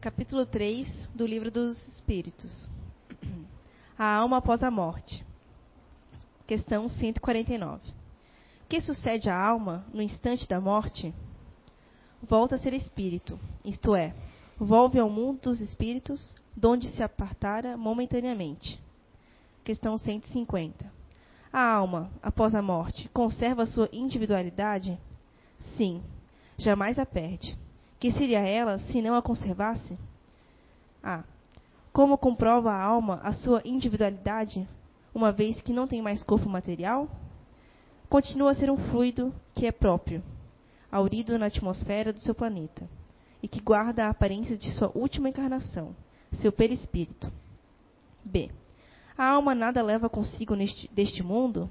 capítulo 3 do Livro dos Espíritos. A alma após a morte. Questão 149. O que sucede à alma no instante da morte? Volta a ser espírito, isto é, volve ao mundo dos espíritos, donde se apartara momentaneamente. Questão 150. A alma, após a morte, conserva sua individualidade? Sim, jamais a perde. Que seria ela se não a conservasse? A. Como comprova a alma a sua individualidade, uma vez que não tem mais corpo material? Continua a ser um fluido que é próprio, aurido na atmosfera do seu planeta, e que guarda a aparência de sua última encarnação, seu perispírito. B. A alma nada leva consigo neste, deste mundo?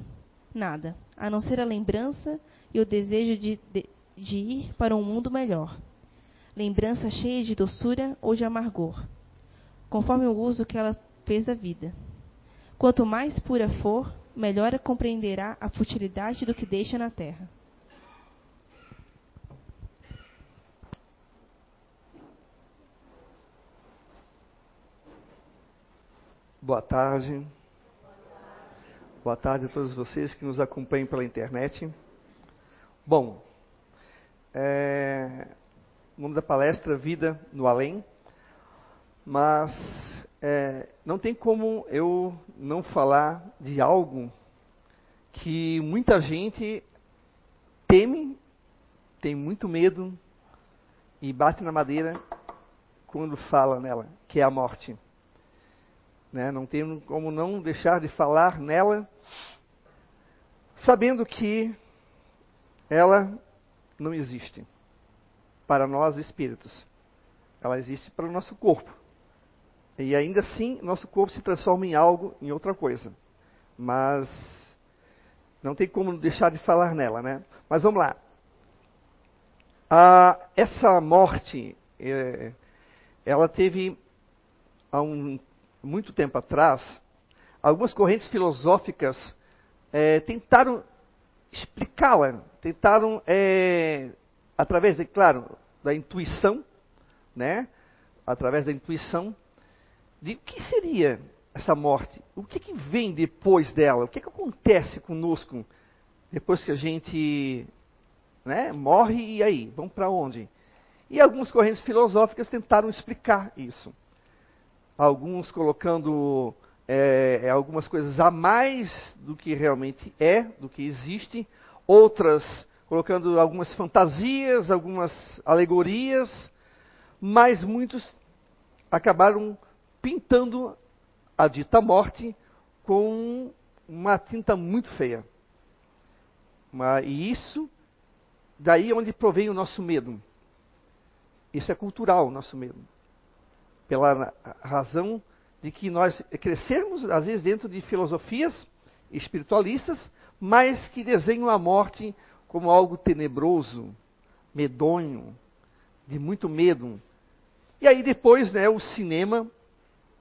Nada, a não ser a lembrança e o desejo de, de, de ir para um mundo melhor lembrança cheia de doçura ou de amargor, conforme o uso que ela fez da vida. Quanto mais pura for, melhor compreenderá a futilidade do que deixa na terra. Boa tarde. Boa tarde a todos vocês que nos acompanham pela internet. Bom, é, o nome da palestra Vida no Além, mas é, não tem como eu não falar de algo que muita gente teme, tem muito medo e bate na madeira quando fala nela, que é a morte. Né? Não tem como não deixar de falar nela, sabendo que ela não existe para nós espíritos. Ela existe para o nosso corpo. E ainda assim, nosso corpo se transforma em algo, em outra coisa. Mas não tem como deixar de falar nela, né? Mas vamos lá. Ah, essa morte, é, ela teve há um, muito tempo atrás, algumas correntes filosóficas é, tentaram explicá-la, tentaram é, através, de, claro, da intuição, né? Através da intuição, de o que seria essa morte? O que, que vem depois dela? O que, que acontece conosco depois que a gente né, morre e aí? Vamos para onde? E algumas correntes filosóficas tentaram explicar isso. Alguns colocando é, é algumas coisas a mais do que realmente é, do que existe. Outras colocando algumas fantasias, algumas alegorias, mas muitos acabaram pintando a dita morte com uma tinta muito feia. E isso, daí é onde provém o nosso medo. Isso é cultural, o nosso medo. Pela razão de que nós crescermos, às vezes, dentro de filosofias espiritualistas, mas que desenham a morte como algo tenebroso, medonho, de muito medo. E aí depois, né, o cinema,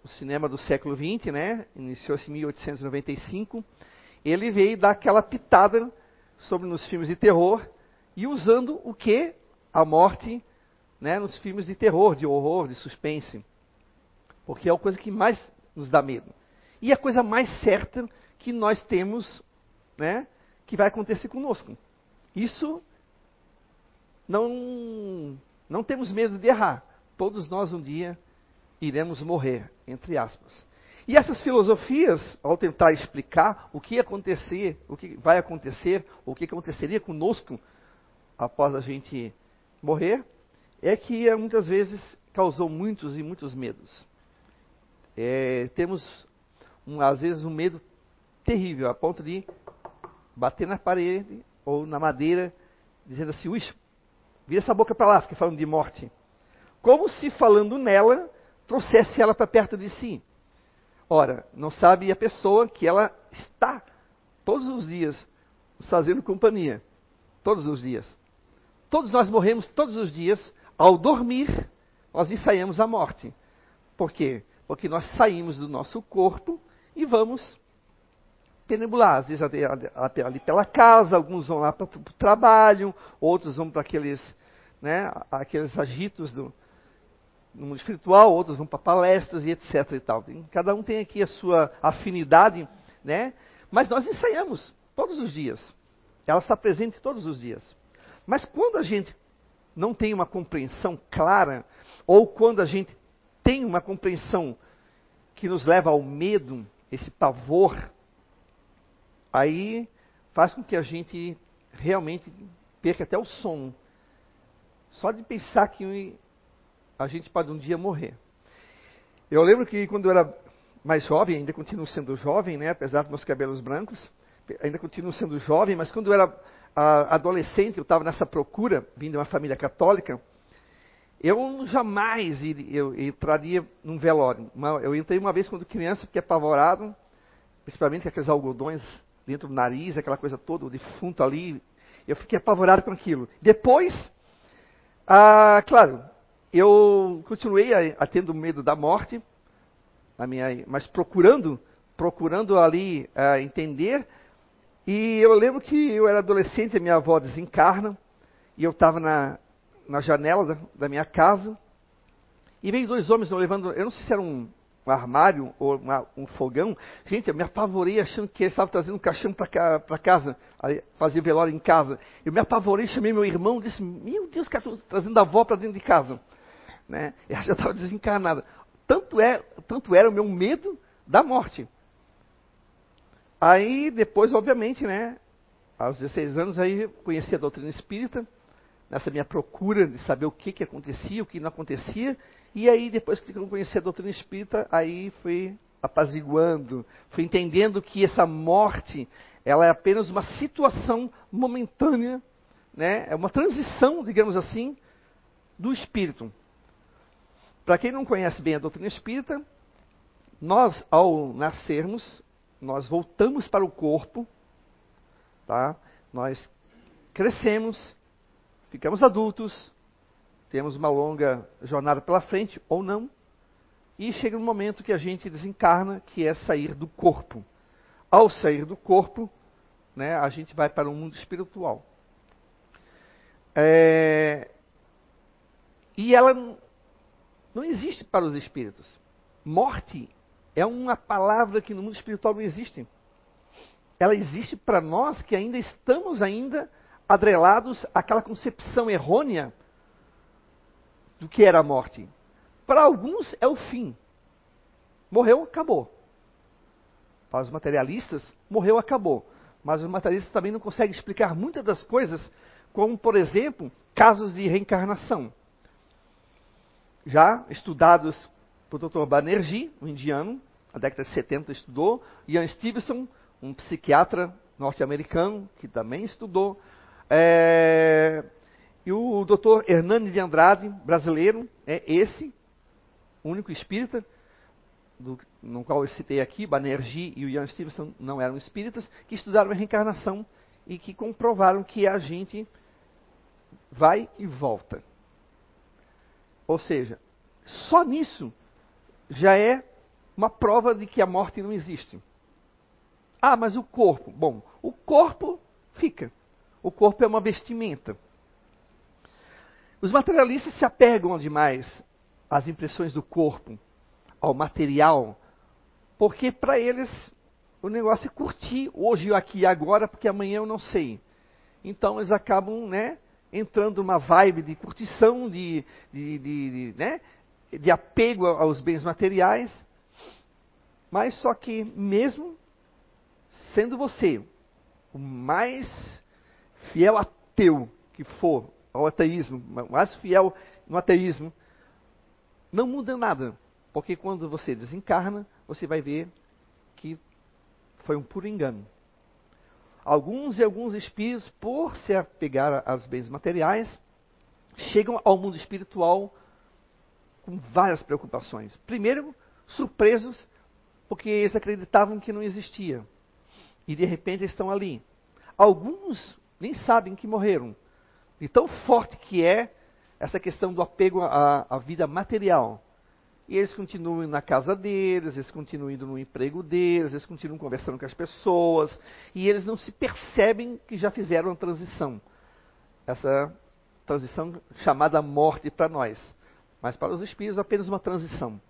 o cinema do século XX, né, iniciou-se em 1895, ele veio dar aquela pitada sobre nos filmes de terror e usando o que? A morte, né, nos filmes de terror, de horror, de suspense. Porque é a coisa que mais nos dá medo. E a coisa mais certa que nós temos, né, que vai acontecer conosco. Isso não não temos medo de errar. Todos nós um dia iremos morrer, entre aspas. E essas filosofias, ao tentar explicar o que acontecer, o que vai acontecer, o que aconteceria conosco após a gente morrer, é que muitas vezes causou muitos e muitos medos. É, temos, um, às vezes, um medo terrível, a ponto de bater na parede ou na madeira, dizendo assim, ui, vira essa boca para lá, fica falando de morte. Como se falando nela, trouxesse ela para perto de si. Ora, não sabe a pessoa que ela está todos os dias fazendo companhia. Todos os dias. Todos nós morremos todos os dias. Ao dormir, nós ensaiamos a morte. Por quê? Porque nós saímos do nosso corpo e vamos penebular, às vezes ali pela casa, alguns vão lá para o trabalho, outros vão para aqueles, né, aqueles agitos do, no mundo espiritual, outros vão para palestras e etc e tal. Cada um tem aqui a sua afinidade, né? Mas nós ensaiamos todos os dias. Ela está presente todos os dias. Mas quando a gente não tem uma compreensão clara, ou quando a gente tem uma compreensão que nos leva ao medo, esse pavor, aí faz com que a gente realmente perca até o sono. Só de pensar que a gente pode um dia morrer. Eu lembro que quando eu era mais jovem, ainda continuo sendo jovem, né, apesar dos meus cabelos brancos, ainda continuo sendo jovem, mas quando eu era uh, adolescente, eu estava nessa procura, vindo de uma família católica, eu jamais iria, eu entraria num velório. eu entrei uma vez quando criança, fiquei apavorado, principalmente com aqueles algodões dentro do nariz, aquela coisa toda, o defunto ali. Eu fiquei apavorado com aquilo. Depois, ah, claro, eu continuei a, a tendo medo da morte, minha, mas procurando, procurando ali ah, entender. E eu lembro que eu era adolescente, a minha avó desencarna, e eu estava na, na janela da, da, minha casa, e veio dois homens levando, eu não sei se era um, um armário ou uma, um fogão. Gente, eu me apavorei achando que eles estavam trazendo um caixão para casa, fazia velório em casa. Eu me apavorei, chamei meu irmão disse: Meu Deus, cara, estou trazendo a avó para dentro de casa. Né? Ela já estava desencarnada. Tanto, é, tanto era o meu medo da morte. Aí, depois, obviamente, né, aos 16 anos, aí conheci a doutrina espírita, nessa minha procura de saber o que, que acontecia, o que não acontecia, e aí, depois que eu conheci a doutrina espírita, aí fui apaziguando, fui entendendo que essa morte, ela é apenas uma situação momentânea, né? é uma transição, digamos assim, do espírito. Para quem não conhece bem a doutrina espírita, nós, ao nascermos, nós voltamos para o corpo, tá? nós crescemos, ficamos adultos, temos uma longa jornada pela frente, ou não, e chega um momento que a gente desencarna, que é sair do corpo. Ao sair do corpo, né, a gente vai para o um mundo espiritual. É, e ela não existe para os espíritos. Morte é uma palavra que no mundo espiritual não existe. Ela existe para nós que ainda estamos ainda adrelados àquela concepção errônea do que era a morte. Para alguns é o fim. Morreu, acabou. Para os materialistas, morreu, acabou. Mas os materialistas também não conseguem explicar muitas das coisas, como, por exemplo, casos de reencarnação. Já estudados por Dr. Banerjee, um indiano, na década de 70 estudou, Ian Stevenson, um psiquiatra norte-americano, que também estudou, é, e o doutor Hernani de Andrade, brasileiro, é esse, único espírita, do, no qual eu citei aqui, Banerjee e o Ian Stevenson não eram espíritas, que estudaram a reencarnação e que comprovaram que a gente vai e volta. Ou seja, só nisso já é uma prova de que a morte não existe. Ah, mas o corpo? Bom, o corpo fica. O corpo é uma vestimenta. Os materialistas se apegam demais às impressões do corpo, ao material, porque para eles o negócio é curtir hoje, aqui e agora, porque amanhã eu não sei. Então eles acabam né, entrando numa vibe de curtição, de, de, de, de, né, de apego aos bens materiais. Mas só que mesmo sendo você o mais fiel ateu que for, ao ateísmo, mais fiel no ateísmo, não muda nada. Porque quando você desencarna, você vai ver que foi um puro engano. Alguns e alguns espíritos, por se apegar aos bens materiais, chegam ao mundo espiritual com várias preocupações. Primeiro, surpresos, porque eles acreditavam que não existia. E de repente estão ali. Alguns nem sabem que morreram, de tão forte que é essa questão do apego à, à vida material. E eles continuam na casa deles, eles continuam indo no emprego deles, eles continuam conversando com as pessoas, e eles não se percebem que já fizeram a transição. Essa transição chamada morte para nós. mas para os espíritos apenas uma transição.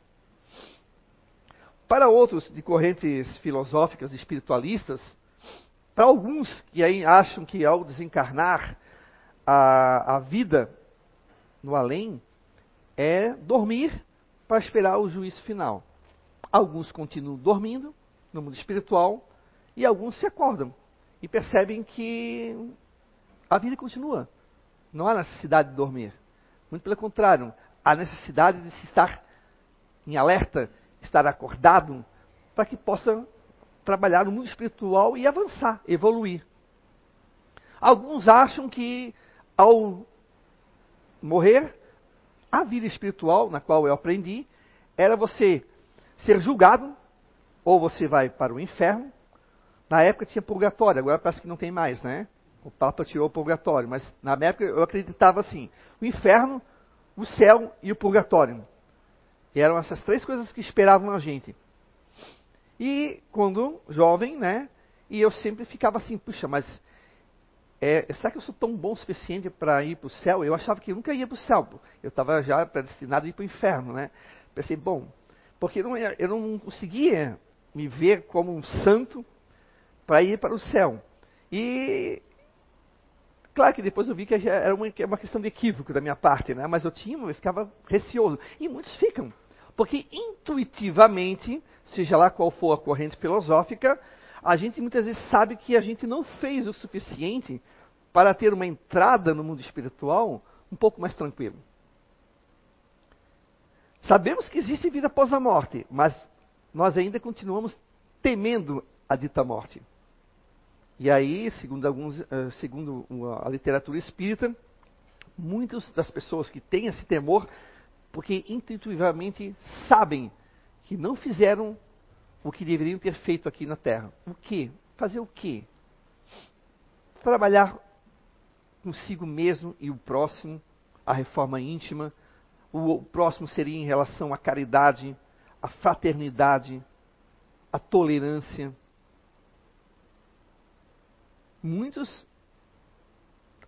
Para outros de correntes filosóficas espiritualistas, para alguns que aí acham que ao desencarnar a, a vida no além é dormir para esperar o juízo final. Alguns continuam dormindo no mundo espiritual e alguns se acordam e percebem que a vida continua. Não há necessidade de dormir. Muito pelo contrário, há necessidade de se estar em alerta, estar acordado, para que possa trabalhar no mundo espiritual e avançar, evoluir. Alguns acham que ao morrer, a vida espiritual na qual eu aprendi era você ser julgado, ou você vai para o inferno. Na época tinha purgatório, agora parece que não tem mais, né? O Papa tirou o purgatório, mas na época eu acreditava assim: o inferno, o céu e o purgatório. E eram essas três coisas que esperavam a gente. E quando jovem, né? E eu sempre ficava assim, puxa, mas é, será que eu sou tão bom o suficiente para ir para o céu? Eu achava que nunca ia para o céu. Eu estava já predestinado a ir para o inferno, né? Pensei, bom, porque não, eu não conseguia me ver como um santo para ir para o céu. E claro que depois eu vi que era uma, é uma questão de equívoco da minha parte, né? Mas eu tinha, eu ficava receoso. E muitos ficam, porque intuitivamente, seja lá qual for a corrente filosófica, a gente muitas vezes sabe que a gente não fez o suficiente para ter uma entrada no mundo espiritual um pouco mais tranquilo. Sabemos que existe vida após a morte, mas nós ainda continuamos temendo a dita morte. E aí, segundo, alguns, eh, segundo a literatura espírita, muitas das pessoas que têm esse temor, porque intuitivamente sabem que não fizeram o que deveriam ter feito aqui na Terra. O que? Fazer o quê? Trabalhar consigo mesmo e o próximo, a reforma íntima. O próximo seria em relação à caridade, à fraternidade, à tolerância. Muitos,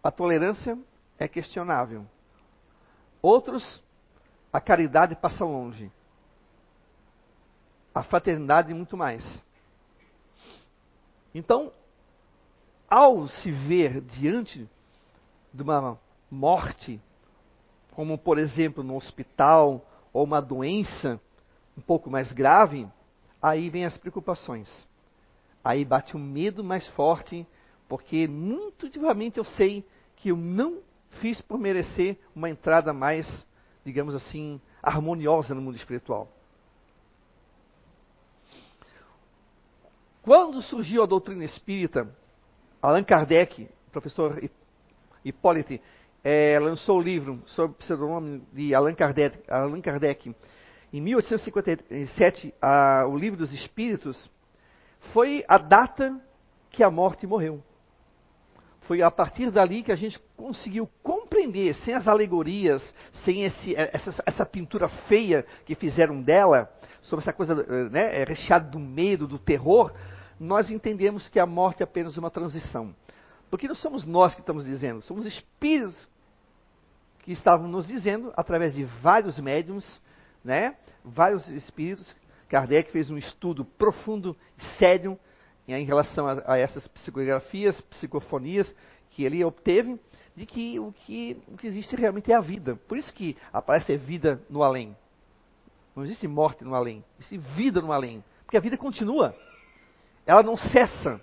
a tolerância é questionável. Outros, a caridade passa longe a fraternidade e muito mais. Então, ao se ver diante de uma morte, como por exemplo no hospital, ou uma doença um pouco mais grave, aí vem as preocupações. Aí bate um medo mais forte, porque muito intuitivamente eu sei que eu não fiz por merecer uma entrada mais, digamos assim, harmoniosa no mundo espiritual. Quando surgiu a doutrina espírita, Allan Kardec, professor Hipólite, é, lançou o livro sob o pseudônimo de Allan Kardec, Allan Kardec em 1857, a, o livro dos Espíritos, foi a data que a morte morreu. Foi a partir dali que a gente conseguiu compreender, sem as alegorias, sem esse, essa, essa pintura feia que fizeram dela, sobre essa coisa né, recheada do medo, do terror, nós entendemos que a morte é apenas uma transição. Porque não somos nós que estamos dizendo, somos espíritos que estavam nos dizendo, através de vários médiums, né, vários espíritos. Kardec fez um estudo profundo, sério, em relação a, a essas psicografias, psicofonias que ele obteve, de que o, que o que existe realmente é a vida. Por isso que aparece vida no além. Não existe morte no além, existe vida no além. Porque a vida continua ela não cessa.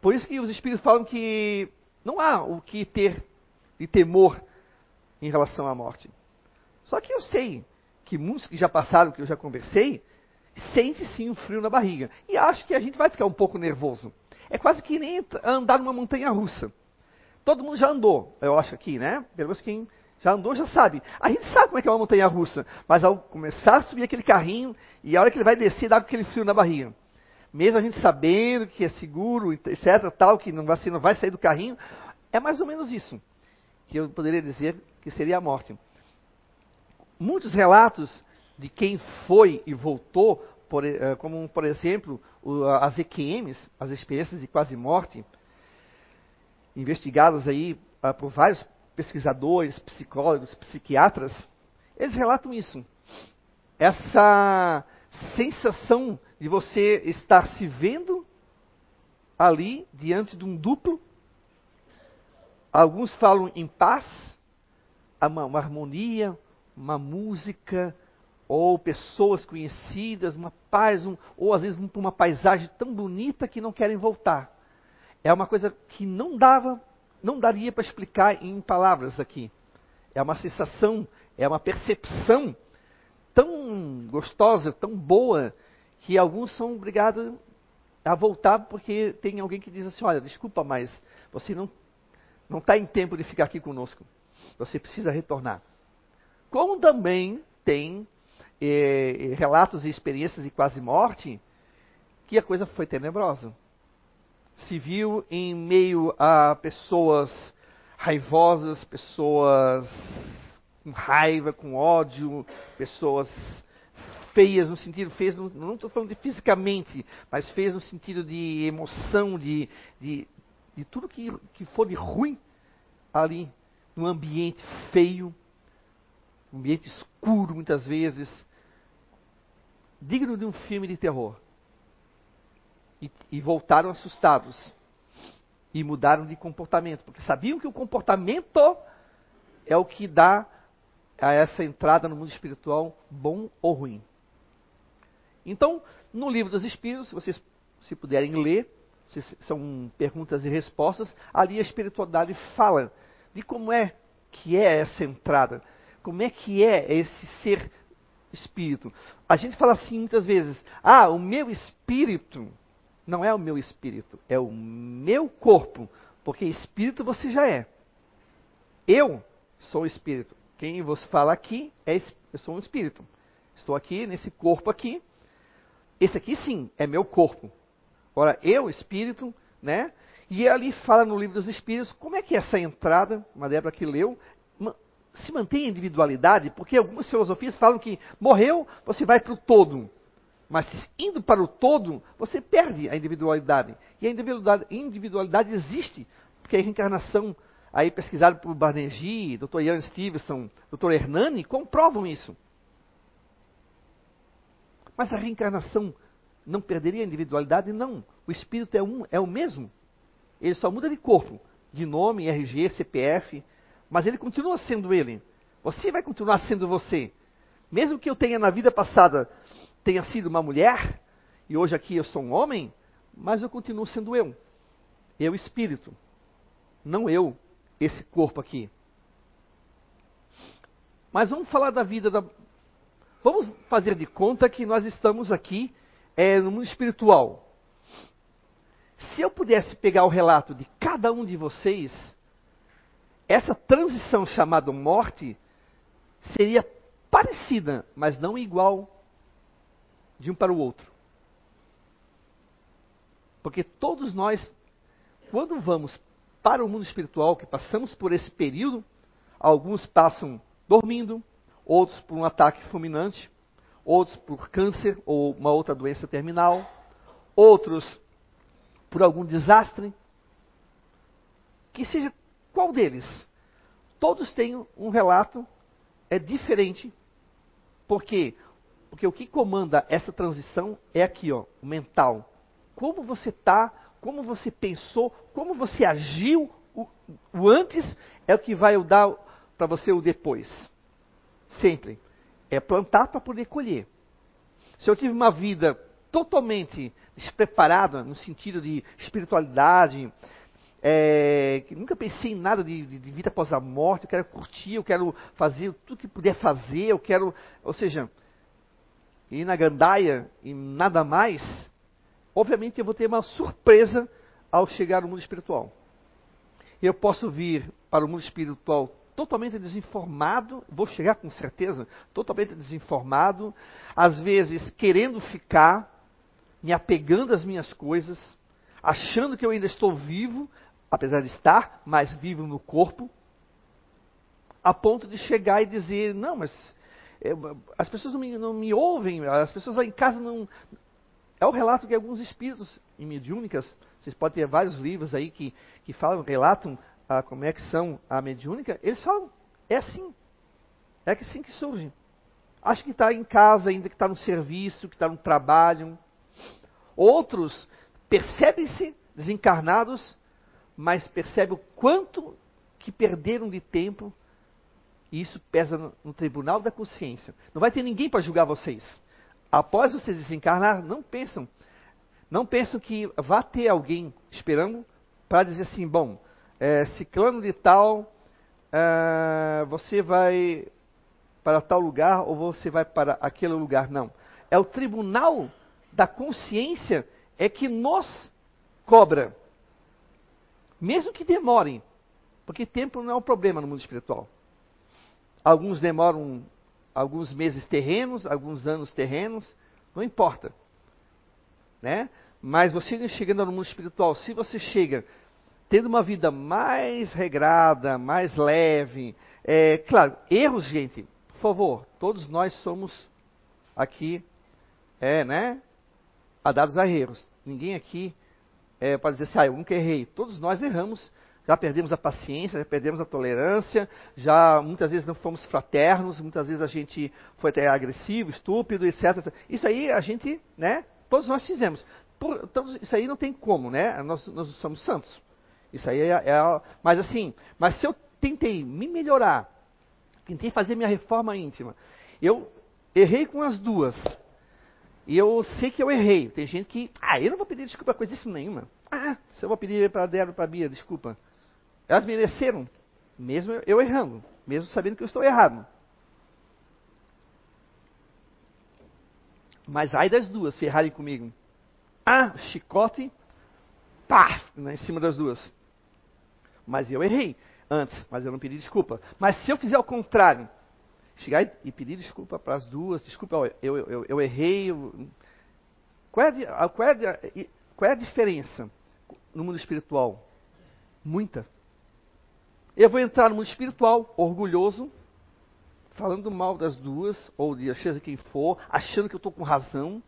Por isso que os espíritos falam que não há o que ter de temor em relação à morte. Só que eu sei que muitos que já passaram, que eu já conversei, sente sim um frio na barriga. E acho que a gente vai ficar um pouco nervoso. É quase que nem andar numa montanha russa. Todo mundo já andou, eu acho aqui, né? Pelo menos quem já andou já sabe. A gente sabe como é que é uma montanha russa, mas ao começar a subir aquele carrinho e a hora que ele vai descer, dá aquele frio na barriga mesmo a gente sabendo que é seguro, etc., tal, que não vai, vai sair do carrinho, é mais ou menos isso que eu poderia dizer que seria a morte. Muitos relatos de quem foi e voltou, por, eh, como por exemplo as EQMs, as experiências de quase morte, investigadas aí ah, por vários pesquisadores, psicólogos, psiquiatras, eles relatam isso. Essa sensação de você estar se vendo ali diante de um duplo. Alguns falam em paz, uma, uma harmonia, uma música, ou pessoas conhecidas, uma paz, um, ou às vezes uma paisagem tão bonita que não querem voltar. É uma coisa que não dava, não daria para explicar em palavras aqui. É uma sensação, é uma percepção tão gostosa, tão boa, que alguns são obrigados a voltar porque tem alguém que diz assim: olha, desculpa, mas você não não está em tempo de ficar aqui conosco. Você precisa retornar. Como também tem eh, relatos e experiências de quase morte que a coisa foi tenebrosa. Se viu em meio a pessoas raivosas, pessoas com raiva, com ódio, pessoas feias no sentido, feias, não estou falando de fisicamente, mas feias no sentido de emoção, de, de, de tudo que, que for de ruim ali, num ambiente feio, ambiente escuro muitas vezes, digno de um filme de terror. E, e voltaram assustados. E mudaram de comportamento, porque sabiam que o comportamento é o que dá a essa entrada no mundo espiritual, bom ou ruim. Então, no livro dos Espíritos, vocês, se puderem ler, são perguntas e respostas, ali a espiritualidade fala de como é que é essa entrada, como é que é esse ser espírito. A gente fala assim muitas vezes: ah, o meu espírito não é o meu espírito, é o meu corpo, porque espírito você já é. Eu sou espírito. Quem vos fala aqui é eu sou um espírito. Estou aqui nesse corpo aqui. Esse aqui sim é meu corpo. Ora, eu, espírito, né? E ali fala no livro dos espíritos como é que é essa entrada, uma Débora que leu, se mantém a individualidade, porque algumas filosofias falam que morreu, você vai para o todo. Mas indo para o todo, você perde a individualidade. E a individualidade, individualidade existe, porque a reencarnação aí pesquisado por Banerjee, Dr. Ian Stevenson, Dr. Hernani, comprovam isso. Mas a reencarnação não perderia a individualidade? Não. O espírito é um, é o mesmo. Ele só muda de corpo, de nome, RG, CPF, mas ele continua sendo ele. Você vai continuar sendo você. Mesmo que eu tenha na vida passada tenha sido uma mulher e hoje aqui eu sou um homem, mas eu continuo sendo eu. Eu espírito, não eu esse corpo aqui. Mas vamos falar da vida da. Vamos fazer de conta que nós estamos aqui é, no mundo espiritual. Se eu pudesse pegar o relato de cada um de vocês, essa transição chamada morte seria parecida, mas não igual de um para o outro. Porque todos nós, quando vamos para o mundo espiritual, que passamos por esse período, alguns passam dormindo, outros por um ataque fulminante, outros por câncer ou uma outra doença terminal, outros por algum desastre. Que seja qual deles? Todos têm um relato é diferente. Por quê? Porque o que comanda essa transição é aqui, ó, o mental. Como você está como você pensou, como você agiu, o, o antes é o que vai dar para você o depois. Sempre. É plantar para poder colher. Se eu tive uma vida totalmente despreparada, no sentido de espiritualidade, é, nunca pensei em nada de, de, de, vida após a morte, eu quero curtir, eu quero fazer tudo que puder fazer, eu quero, ou seja, ir na gandaia e nada mais, obviamente eu vou ter uma surpresa ao chegar no mundo espiritual. Eu posso vir para o mundo espiritual totalmente desinformado, vou chegar com certeza totalmente desinformado, às vezes querendo ficar, me apegando às minhas coisas, achando que eu ainda estou vivo, apesar de estar, mas vivo no corpo, a ponto de chegar e dizer: não, mas as pessoas não me, não me ouvem, as pessoas lá em casa não, é o relato que alguns espíritos em mediúnicas, vocês podem ter vários livros aí que, que falam, relatam a conexão à mediúnica, eles falam, é assim. É assim que surge. Acho que está em casa ainda, que está no serviço, que está no trabalho. Outros percebem-se desencarnados, mas percebem o quanto que perderam de tempo. E isso pesa no, no tribunal da consciência. Não vai ter ninguém para julgar vocês. Após vocês desencarnar, não pensam. Não pensam que vá ter alguém esperando para dizer assim, bom, é, ciclano de tal, é, você vai para tal lugar ou você vai para aquele lugar. Não. É o tribunal da consciência é que nos cobra. Mesmo que demorem. Porque tempo não é um problema no mundo espiritual. Alguns demoram alguns meses terrenos, alguns anos terrenos, não importa. Né? Mas você chegando no mundo espiritual, se você chega tendo uma vida mais regrada, mais leve, é, claro, erros, gente, por favor, todos nós somos aqui, é, né, dados a erros. Ninguém aqui é, pode dizer assim, ah, eu nunca errei. Todos nós erramos, já perdemos a paciência, já perdemos a tolerância, já muitas vezes não fomos fraternos, muitas vezes a gente foi até agressivo, estúpido, etc. Isso aí a gente, né, todos nós fizemos. Por, todos, isso aí não tem como, né, nós, nós somos santos. Isso aí é, é, mas assim, mas se eu tentei me melhorar, tentei fazer minha reforma íntima. Eu errei com as duas. E eu sei que eu errei. Tem gente que, ah, eu não vou pedir desculpa coisa isso nenhuma. Ah, se eu vou pedir para Débora para Bia desculpa. Elas mereceram, mesmo eu errando, mesmo sabendo que eu estou errado. Mas ai das duas, se errarem comigo. Ah, chicote, pá, né, em cima das duas. Mas eu errei antes, mas eu não pedi desculpa. Mas se eu fizer o contrário, chegar e pedir desculpa para as duas, desculpa, eu, eu, eu, eu errei. Eu... Qual, é a, qual, é a, qual é a diferença no mundo espiritual? Muita. Eu vou entrar no mundo espiritual, orgulhoso, falando mal das duas, ou de seja quem for, achando que eu estou com razão.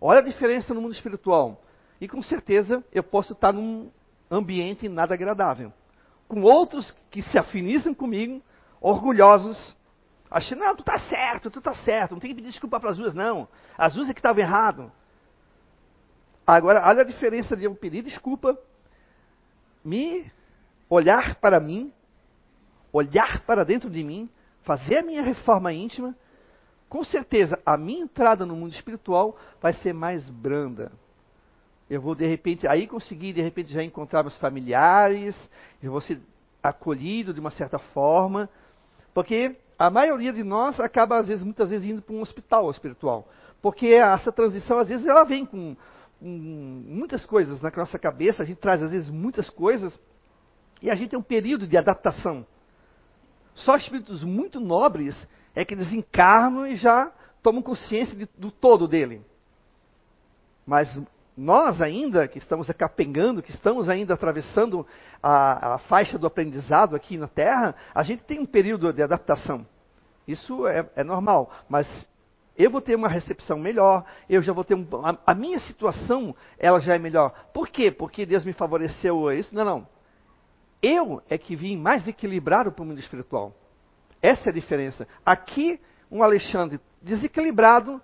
Olha a diferença no mundo espiritual. E com certeza eu posso estar num ambiente nada agradável com outros que se afinizam comigo, orgulhosos, achando, não, tu tá certo, tu tá certo, não tem que pedir desculpa para as duas, não. As duas é que estavam errado. Agora, olha a diferença de eu pedir desculpa, me olhar para mim, olhar para dentro de mim, fazer a minha reforma íntima, com certeza a minha entrada no mundo espiritual vai ser mais branda, eu vou de repente aí conseguir de repente já encontrar meus familiares, eu vou ser acolhido de uma certa forma, porque a maioria de nós acaba às vezes muitas vezes indo para um hospital espiritual, porque essa transição às vezes ela vem com, com muitas coisas na nossa cabeça, a gente traz às vezes muitas coisas e a gente tem um período de adaptação. Só espíritos muito nobres é que desencarnam e já tomam consciência de, do todo dele. Mas nós ainda, que estamos capengando, que estamos ainda atravessando a, a, faixa do aprendizado aqui na Terra, a gente tem um período de adaptação. Isso é, é normal, mas eu vou ter uma recepção melhor, eu já vou ter um, a, a, minha situação, ela já é melhor. Por quê? Porque Deus me favoreceu isso? Não, não. Eu é que vim mais equilibrado para o mundo espiritual. Essa é a diferença. Aqui, um Alexandre desequilibrado,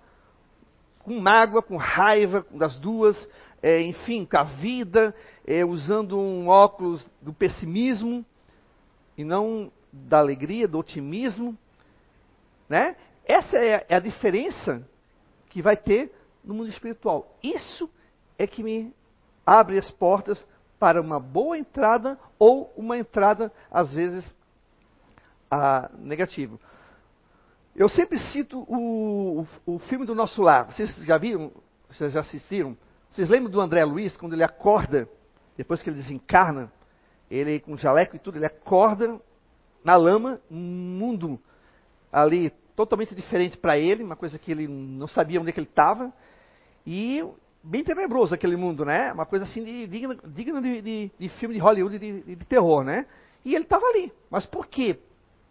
com mágoa, com raiva das duas, é, enfim, com a vida, é, usando um óculos do pessimismo e não da alegria, do otimismo. Né? Essa é, é a diferença que vai ter no mundo espiritual. Isso é que me abre as portas para uma boa entrada ou uma entrada, às vezes, ah, negativa. Eu sempre cito o, o, o, filme do Nosso Lar. Vocês já viram? Vocês já assistiram? Vocês lembram do André Luiz, quando ele acorda, depois que ele desencarna, ele com jaleco e tudo, ele acorda na lama, um mundo ali totalmente diferente para ele, uma coisa que ele não sabia onde é que ele estava, e bem tenebroso aquele mundo, né? Uma coisa assim de, digna, digna de, de, de, filme de Hollywood de, de terror, né? E ele estava ali. Mas por quê?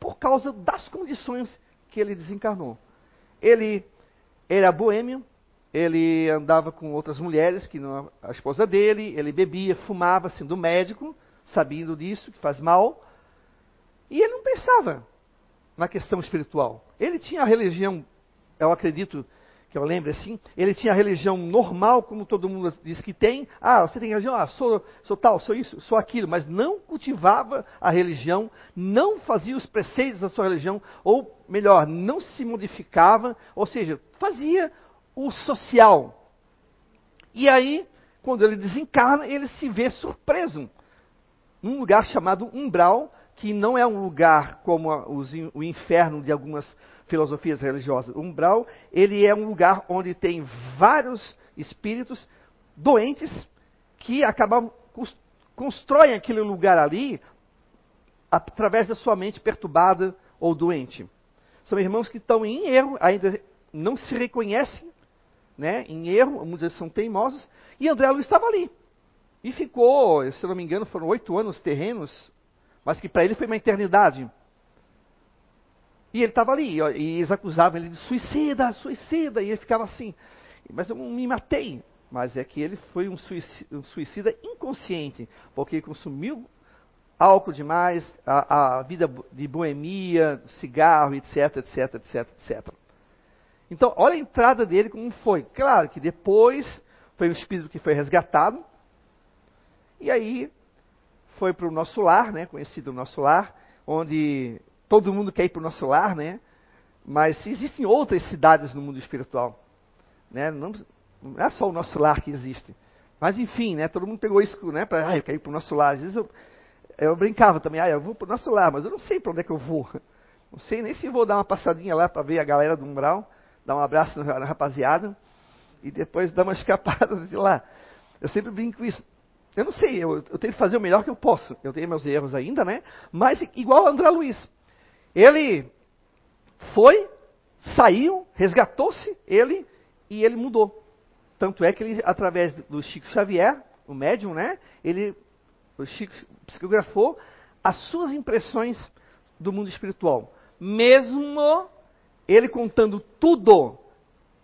Por causa das condições que ele desencarnou. Ele era boêmio, ele andava com outras mulheres que não a esposa dele, ele bebia, fumava, sendo médico, sabendo disso, que faz mal, e ele não pensava na questão espiritual. Ele tinha a religião, eu acredito, que eu lembro assim, ele tinha a religião normal, como todo mundo diz que tem. Ah, você tem religião? Ah, sou, sou tal, sou isso, sou aquilo. Mas não cultivava a religião, não fazia os preceitos da sua religião, ou melhor, não se modificava, ou seja, fazia o social. E aí, quando ele desencarna, ele se vê surpreso num lugar chamado umbral, que não é um lugar como os, o inferno de algumas filosofias religiosas. O umbral, ele é um lugar onde tem vários espíritos doentes que acabam constroem aquele lugar ali através da sua mente perturbada ou doente. São irmãos que estão em erro, ainda não se reconhecem né, em erro, vamos dizer, são teimosos, e André Luiz estava ali. E ficou, se não me engano, foram oito anos terrenos, mas que para ele foi uma eternidade. E ele estava ali, e eles acusavam ele de suicida, suicida, e ele ficava assim. Mas eu me matei. Mas é que ele foi um suicida, um suicida inconsciente, porque consumiu álcool demais, a, a, vida de boemia, cigarro, etc, etc, etc, etc. Então, olha a entrada dele como foi. Claro que depois foi um espírito que foi resgatado, e aí foi para o nosso lar, né, conhecido o nosso lar, onde todo mundo quer ir para o nosso lar, né? Mas existem outras cidades no mundo espiritual, né? Não, não é só o nosso lar que existe. Mas enfim, né? Todo mundo pegou isso, né? Para, ah, eu quero ir para o nosso lar. Às vezes eu, eu brincava também, ah, eu vou para o nosso lar, mas eu não sei para onde é que eu vou. Não sei nem se vou dar uma passadinha lá para ver a galera do umbral, dar um abraço na rapaziada e depois dar uma escapada de lá. Eu sempre brinco isso. Eu não sei, eu, eu tenho que fazer o melhor que eu posso. Eu tenho meus erros ainda, né? Mas igual André Luiz. Ele foi, saiu, resgatou-se, ele, e ele mudou. Tanto é que ele, através do Chico Xavier, o médium, né? Ele, o Chico psicografou as suas impressões do mundo espiritual. Mesmo ele contando tudo,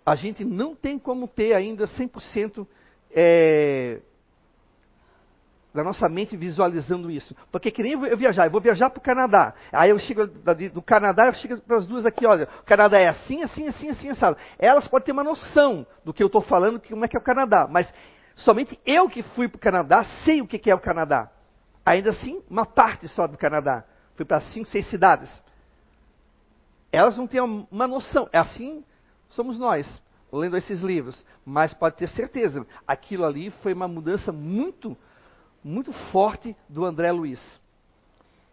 a gente não tem como ter ainda 100% é, da nossa mente visualizando isso. Porque que nem eu viajar, eu vou viajar para o Canadá. Aí eu chego do Canadá, eu chego para as duas aqui, olha, o Canadá é assim, assim, assim, assim, assim. Elas podem ter uma noção do que eu estou falando, como é que é o Canadá. Mas somente eu que fui para o Canadá sei o que é o Canadá. Ainda assim, uma parte só do Canadá. Fui para cinco, seis cidades. Elas não têm uma noção. É assim somos nós, lendo esses livros. Mas pode ter certeza, aquilo ali foi uma mudança muito muito forte do André Luiz.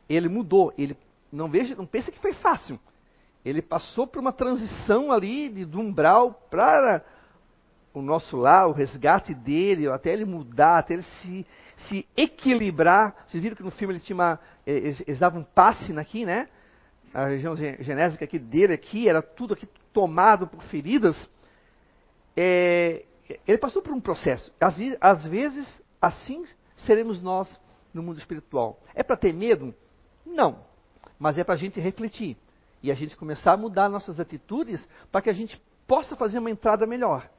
Ele mudou, ele não veja, não pensa que foi fácil. Ele passou por uma transição ali de, do umbral para o nosso lar, o resgate dele, até ele mudar, até ele se, se equilibrar. Vocês viram que no filme ele tinha uma, eles, eles davam um passe aqui, né? A região genésica aqui dele aqui era tudo aqui tomado por feridas. É, ele passou por um processo. Às, às vezes, assim seremos nós no mundo espiritual. É para ter medo? Não. Mas é para a gente refletir. E a gente começar a mudar nossas atitudes para que a gente possa fazer uma entrada melhor.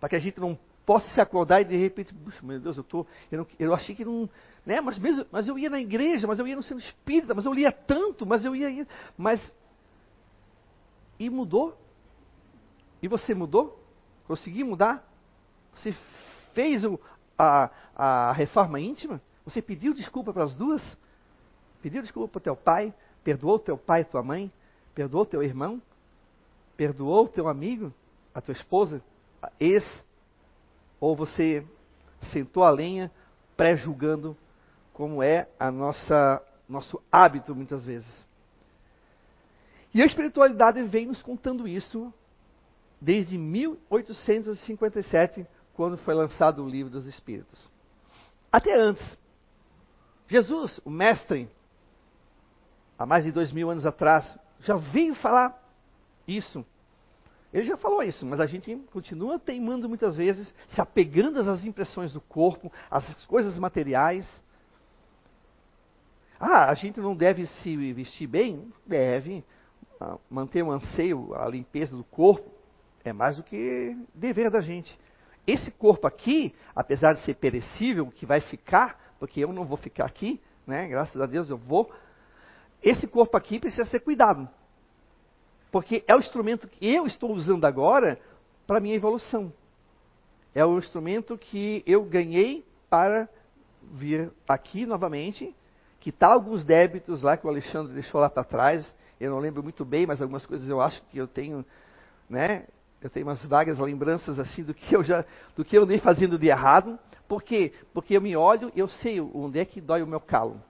Para que a gente não possa se acordar e de repente, meu Deus, eu, tô, eu, não, eu achei que não. Né, mas, mesmo, mas eu ia na igreja, mas eu ia no centro espírita, mas eu lia tanto, mas eu ia. Mas. E mudou? E você mudou? Conseguiu mudar? Você fez o, a, a reforma íntima? Você pediu desculpa para as duas? Pediu desculpa para o teu pai? Perdoou teu pai e tua mãe? Perdoou teu irmão? Perdoou teu amigo? A tua esposa? A ex? Ou você sentou a lenha pré-julgando como é a nossa nosso hábito muitas vezes? E a espiritualidade vem nos contando isso desde 1857 quando foi lançado o livro dos Espíritos. Até antes. Jesus, o mestre, há mais de dois mil anos atrás, já veio falar isso. Ele já falou isso, mas a gente continua teimando muitas vezes, se apegando às impressões do corpo, às coisas materiais. Ah, a gente não deve se vestir bem? Deve. Ah, manter o anseio, a limpeza do corpo, é mais do que dever da gente. Esse corpo aqui, apesar de ser perecível, que vai ficar, porque eu não vou ficar aqui, né? Graças a Deus eu vou. Esse corpo aqui precisa ser cuidado. Porque é o instrumento que eu estou usando agora para minha evolução. É o instrumento que eu ganhei para vir aqui novamente, quitar alguns débitos lá que o Alexandre deixou lá para trás. Eu não lembro muito bem, mas algumas coisas eu acho que eu tenho, né? Eu tenho umas vagas lembranças assim do que eu já, do que eu nem fazendo de errado. Por quê? Porque eu me olho e eu sei onde é que dói o meu calo.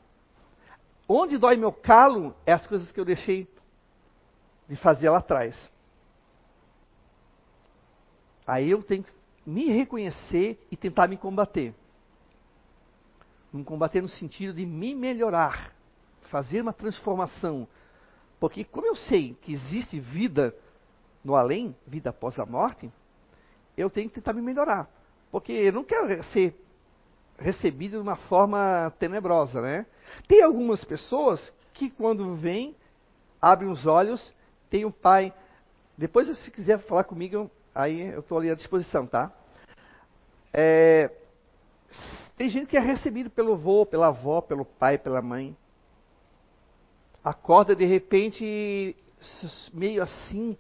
Onde dói meu calo é as coisas que eu deixei de fazer lá atrás. Aí eu tenho que me reconhecer e tentar me combater. Me combater no sentido de me melhorar, fazer uma transformação. Porque como eu sei que existe vida no além, vida após a morte, eu tenho que tentar me melhorar. Porque eu não quero ser recebido de uma forma tenebrosa, né? Tem algumas pessoas que quando vêm, abrem os olhos, tem um pai. Depois, se quiser falar comigo, aí eu estou ali à disposição, tá? É, tem gente que é recebido pelo avô, pela avó, pelo pai, pela mãe. Acorda de repente, meio assim,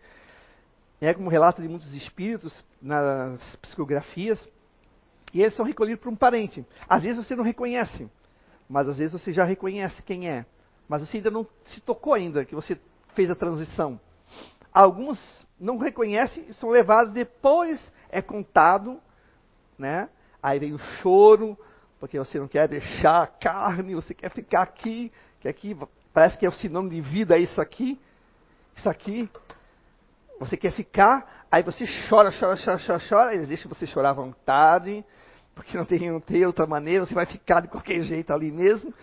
é como relato de muitos espíritos nas psicografias, e eles são recolhidos por um parente. Às vezes você não reconhece, mas às vezes você já reconhece quem é. Mas você ainda não se tocou ainda que você fez a transição. Alguns não reconhecem e são levados depois é contado, né? Aí vem o choro, porque você não quer deixar a carne, você quer ficar aqui, que aqui parece que é o sinônimo de vida, é isso aqui, isso aqui. Você quer ficar, aí você chora, chora, chora, chora, chora, eles deixam você chorar à vontade, porque não tem, não tem outra maneira, você vai ficar de qualquer jeito ali mesmo.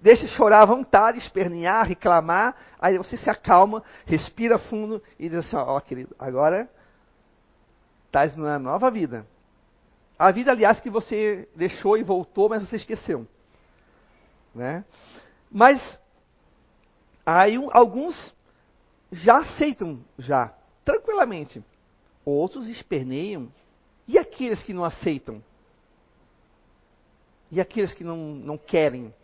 Deixa chorar à vontade, espernear, reclamar, aí você se acalma, respira fundo e diz assim, ó querido, agora estás numa nova vida. A vida, aliás, que você deixou e voltou, mas você esqueceu. Né? Mas aí alguns já aceitam já tranquilamente. Outros esperneiam. E aqueles que não aceitam? E aqueles que não, não querem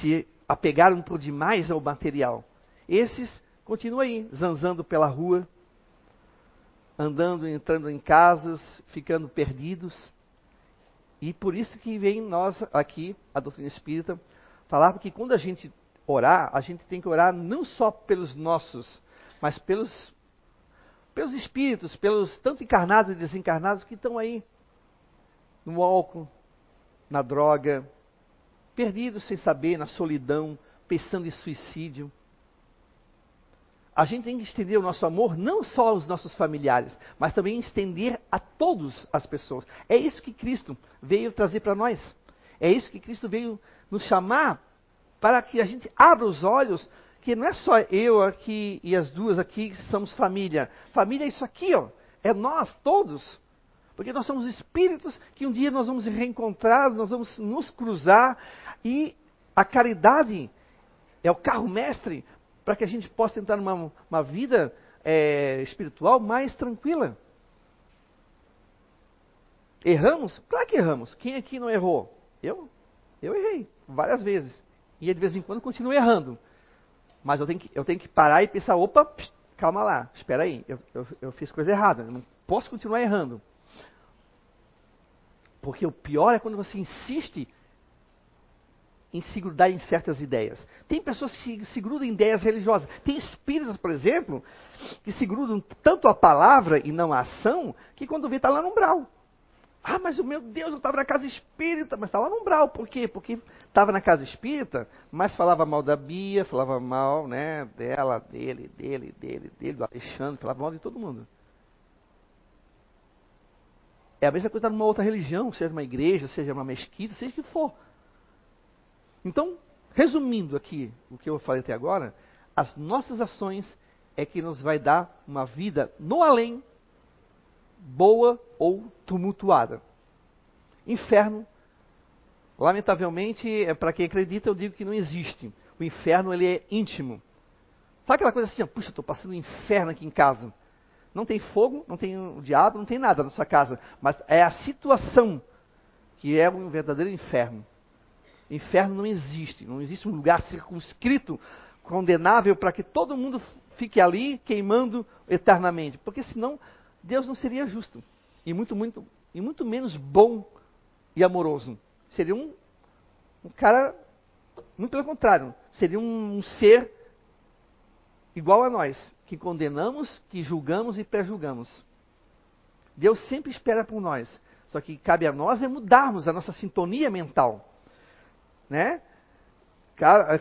se apegaram por demais ao material? Esses continuam aí, zanzando pela rua, andando, entrando em casas, ficando perdidos. E por isso que vem nós aqui, a doutrina espírita, falar que quando a gente orar, a gente tem que orar não só pelos nossos, mas pelos pelos espíritos, pelos tanto encarnados e desencarnados que estão aí no álcool, na droga, perdidos sem saber, na solidão, pensando em suicídio. A gente tem que estender o nosso amor não só aos nossos familiares, mas também estender a todas as pessoas. É isso que Cristo veio trazer para nós. É isso que Cristo veio nos chamar para que a gente abra os olhos que não é só eu aqui e as duas aqui que somos família. Família é isso aqui, ó. É nós todos. Porque nós somos espíritos que um dia nós vamos reencontrar, nós vamos nos cruzar. E a caridade é o carro mestre para que a gente possa entrar numa uma vida é, espiritual mais tranquila. Erramos? Claro que erramos. Quem aqui não errou? Eu? Eu errei várias vezes. E de vez em quando continuo errando. Mas eu tenho que, eu tenho que parar e pensar, opa, calma lá, espera aí, eu, eu, eu fiz coisa errada, não posso continuar errando. Porque o pior é quando você insiste em se grudar em certas ideias. Tem pessoas que se grudam em ideias religiosas. Tem espíritas, por exemplo, que se grudam tanto à palavra e não à ação, que quando vê está lá no umbral. Ah, mas o meu Deus, eu estava na casa espírita, mas está lá no umbral. Por quê? Porque estava na casa espírita, mas falava mal da Bia, falava mal né, dela, dele, dele, dele, dele, do Alexandre, falava mal de todo mundo. É a mesma coisa numa outra religião, seja uma igreja, seja uma mesquita, seja o que for. Então, resumindo aqui o que eu falei até agora, as nossas ações é que nos vai dar uma vida no além boa ou tumultuada. Inferno, lamentavelmente, é para quem acredita, eu digo que não existe. O inferno ele é íntimo. Sabe aquela coisa assim, puxa, estou passando um inferno aqui em casa. Não tem fogo, não tem o diabo, não tem nada na sua casa. Mas é a situação que é um verdadeiro inferno. Inferno não existe. Não existe um lugar circunscrito, condenável, para que todo mundo fique ali queimando eternamente. Porque senão Deus não seria justo. E muito, muito, e muito menos bom e amoroso. Seria um, um cara, muito pelo contrário, seria um, um ser igual a nós, que condenamos, que julgamos e pré-julgamos. Deus sempre espera por nós. Só que cabe a nós é mudarmos a nossa sintonia mental. Né?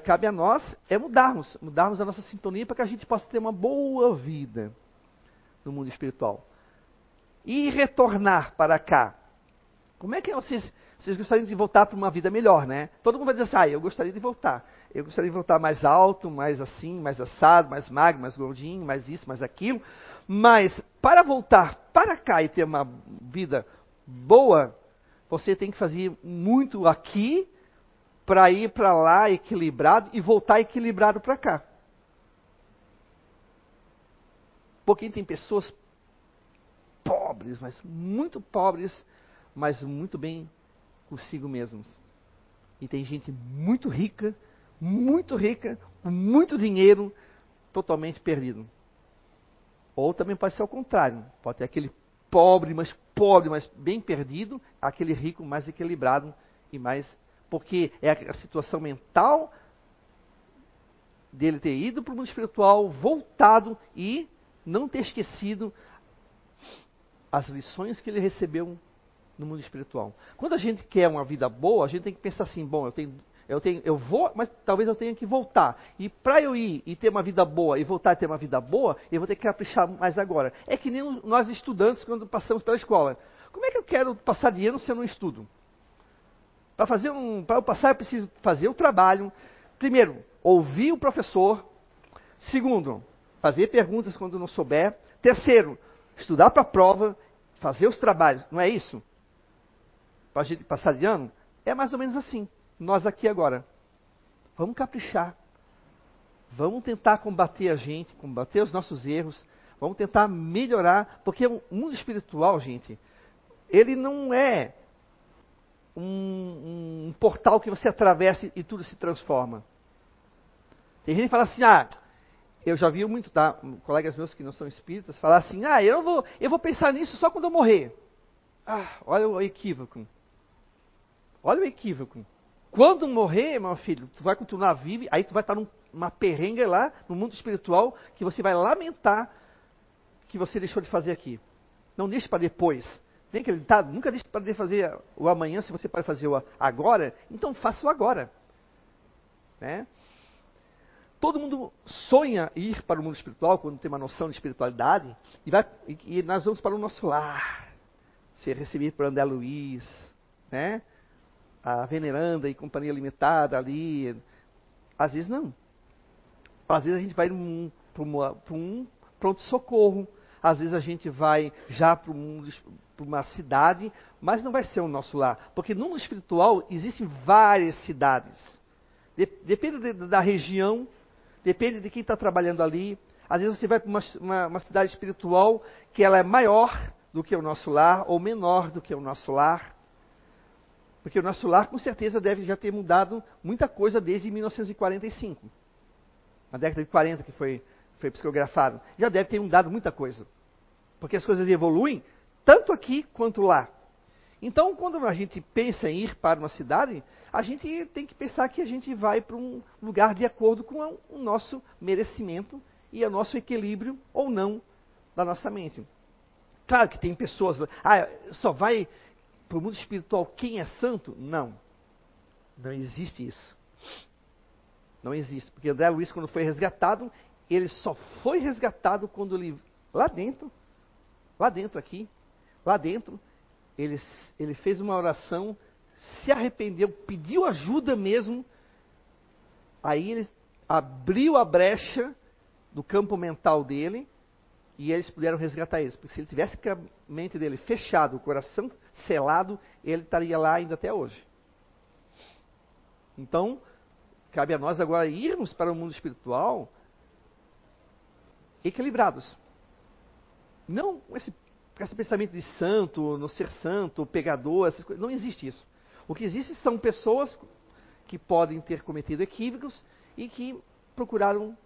Cabe a nós é mudarmos, mudarmos a nossa sintonia para que a gente possa ter uma boa vida no mundo espiritual. E retornar para cá. Como é que vocês, vocês gostariam de voltar para uma vida melhor, né? Todo mundo vai dizer assim, ah, eu gostaria de voltar. Eu gostaria de voltar mais alto, mais assim, mais assado, mais magro, mais gordinho, mais isso, mais aquilo. Mas para voltar para cá e ter uma vida boa, você tem que fazer muito aqui para ir para lá equilibrado e voltar equilibrado para cá. Porque tem pessoas pobres, mas muito pobres, mas muito bem consigo mesmos. E tem gente muito rica, muito rica, com muito dinheiro, totalmente perdido. Ou também pode ser o contrário. Pode ter aquele pobre, mas pobre, mas bem perdido, aquele rico mais equilibrado e mais. Porque é a situação mental dele ter ido para o mundo espiritual, voltado e não ter esquecido as lições que ele recebeu no mundo espiritual. Quando a gente quer uma vida boa, a gente tem que pensar assim: bom, eu tenho eu, tenho, eu vou, mas talvez eu tenha que voltar. E para eu ir e ter uma vida boa e voltar a ter uma vida boa, eu vou ter que caprichar mais agora. É que nem nós estudantes quando passamos pela escola. Como é que eu quero passar de ano se eu não estudo? Para fazer um, para eu passar eu preciso fazer o trabalho. Primeiro, ouvir o professor. Segundo, fazer perguntas quando não souber. Terceiro, estudar para a prova, fazer os trabalhos. Não é isso? Para a gente passar de ano? É mais ou menos assim nós aqui agora. Vamos caprichar. Vamos tentar combater a gente, combater os nossos erros. Vamos tentar melhorar, porque o mundo espiritual, gente, ele não é um, um portal que você atravessa e tudo se transforma. Tem gente que fala assim, ah, eu já vi muito, tá? Colegas meus que não são espíritas falar assim, ah, eu vou, eu vou pensar nisso só quando eu morrer. Ah, olha o equívoco. Olha o equívoco. Quando morrer, meu filho, tu vai continuar vivo, aí tu vai estar numa perrenga lá, no mundo espiritual, que você vai lamentar que você deixou de fazer aqui. Não deixe para depois. Tem aquele ditado, nunca deixe para fazer o amanhã, se você pode fazer o agora, então faça o agora. Né? Todo mundo sonha ir para o mundo espiritual, quando tem uma noção de espiritualidade, e, vai, e, e nós vamos para o nosso lar, ser recebido por André Luiz, né? a Veneranda e Companhia Limitada ali. Às vezes não. Às vezes a gente vai para um, pronto-socorro. Às vezes a gente vai já para um, uma cidade, mas não vai ser o nosso lar. Porque no mundo espiritual existem várias cidades. De, depende de, da região, depende de quem está trabalhando ali. Às vezes você vai para uma, uma, uma cidade espiritual que ela é maior do que o nosso lar ou menor do que o nosso lar. Porque o nosso lar, com certeza, deve já ter mudado muita coisa desde 1945. Na década de 40 que foi, foi psicografado. Já deve ter mudado muita coisa. Porque as coisas evoluem tanto aqui quanto lá. Então, quando a gente pensa em ir para uma cidade, a gente tem que pensar que a gente vai para um lugar de acordo com o nosso merecimento e o nosso equilíbrio ou não da nossa mente. Claro que tem pessoas, ah, só vai para o mundo espiritual quem é santo? Não. Não existe isso. Não existe. Porque André Luiz, quando foi resgatado, ele só foi resgatado quando ele, lá dentro, lá dentro aqui, lá dentro, ele, ele fez uma oração, se arrependeu, pediu ajuda mesmo. Aí ele abriu a brecha do campo mental dele e eles puderam resgatar eles. Porque se ele tivesse a mente dele fechado, o coração selado, ele estaria lá ainda até hoje. Então, cabe a nós agora irmos para o mundo espiritual equilibrados. Não esse, esse pensamento de santo, no ser santo, pegador, essas coisas. Não existe isso. O que existe são pessoas que podem ter cometido equívocos e que procuraram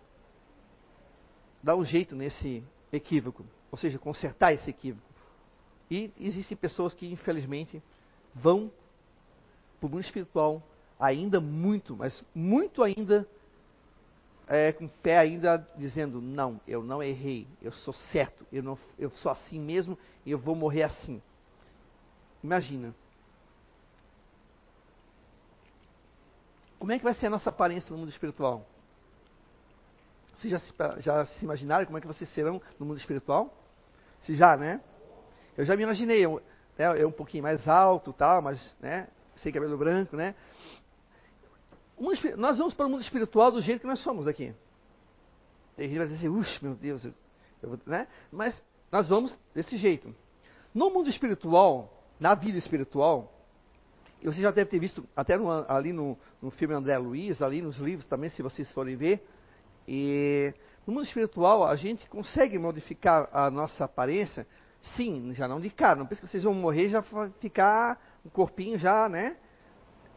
dar um jeito nesse equívoco, ou seja, consertar esse equívoco. E existem pessoas que, infelizmente, vão para o mundo espiritual ainda muito, mas muito ainda, é, com o pé ainda dizendo: não, eu não errei, eu sou certo, eu, não, eu sou assim mesmo e eu vou morrer assim. Imagina. Como é que vai ser a nossa aparência no mundo espiritual? Vocês já se, já se imaginaram como é que vocês serão no mundo espiritual? Se já, né? Eu já me imaginei, eu, né, eu um pouquinho mais alto, tal, mas, né, sem cabelo branco, né? Nós vamos para o mundo espiritual do jeito que nós somos aqui. Tem gente que vai dizer, assim, meu Deus, eu, eu, né? Mas nós vamos desse jeito. No mundo espiritual, na vida espiritual, você já deve ter visto, até no, ali no, no filme André Luiz, ali nos livros também, se vocês forem ver, e no mundo espiritual, a gente consegue modificar a nossa aparência, sim, já não de cara. Não pensa que vocês vão morrer e já ficar o corpinho já, né?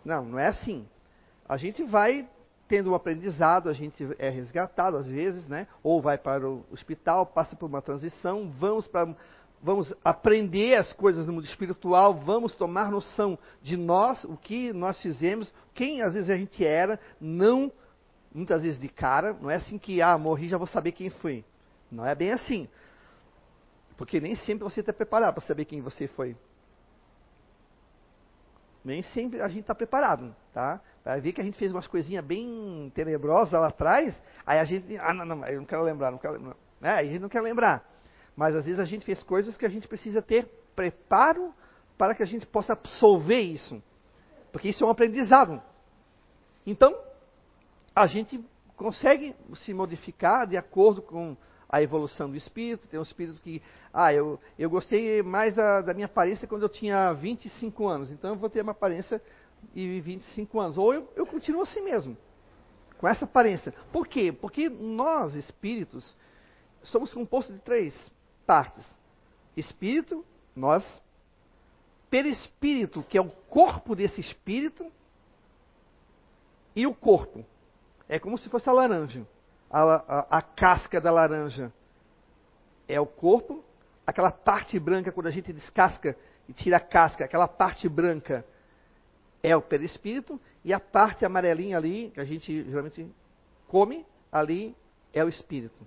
Não, não é assim. A gente vai tendo um aprendizado, a gente é resgatado às vezes, né? Ou vai para o hospital, passa por uma transição, vamos para vamos aprender as coisas no mundo espiritual, vamos tomar noção de nós, o que nós fizemos, quem às vezes a gente era, não muitas vezes de cara, não é assim que, ah, morri, já vou saber quem foi. Não é bem assim. Porque nem sempre você está preparado para saber quem você foi. Nem sempre a gente está preparado, tá? Vai ver que a gente fez umas coisinhas bem tenebrosas lá atrás, aí a gente, ah, não, não, eu não quero lembrar, não quero lembrar. É, a gente não quer lembrar. Mas às vezes a gente fez coisas que a gente precisa ter preparo para que a gente possa absolver isso. Porque isso é um aprendizado. Então, a gente consegue se modificar de acordo com a evolução do espírito. Tem um espírito que, ah, eu, eu gostei mais da, da minha aparência quando eu tinha 25 anos, então eu vou ter uma aparência de 25 anos. Ou eu, eu continuo assim mesmo, com essa aparência. Por quê? Porque nós, espíritos, somos compostos de três partes: espírito, nós, perispírito, que é o corpo desse espírito, e o corpo. É como se fosse a laranja. A, a, a, casca da laranja é o corpo, aquela parte branca, quando a gente descasca e tira a casca, aquela parte branca é o perispírito, e a parte amarelinha ali, que a gente geralmente come, ali é o espírito.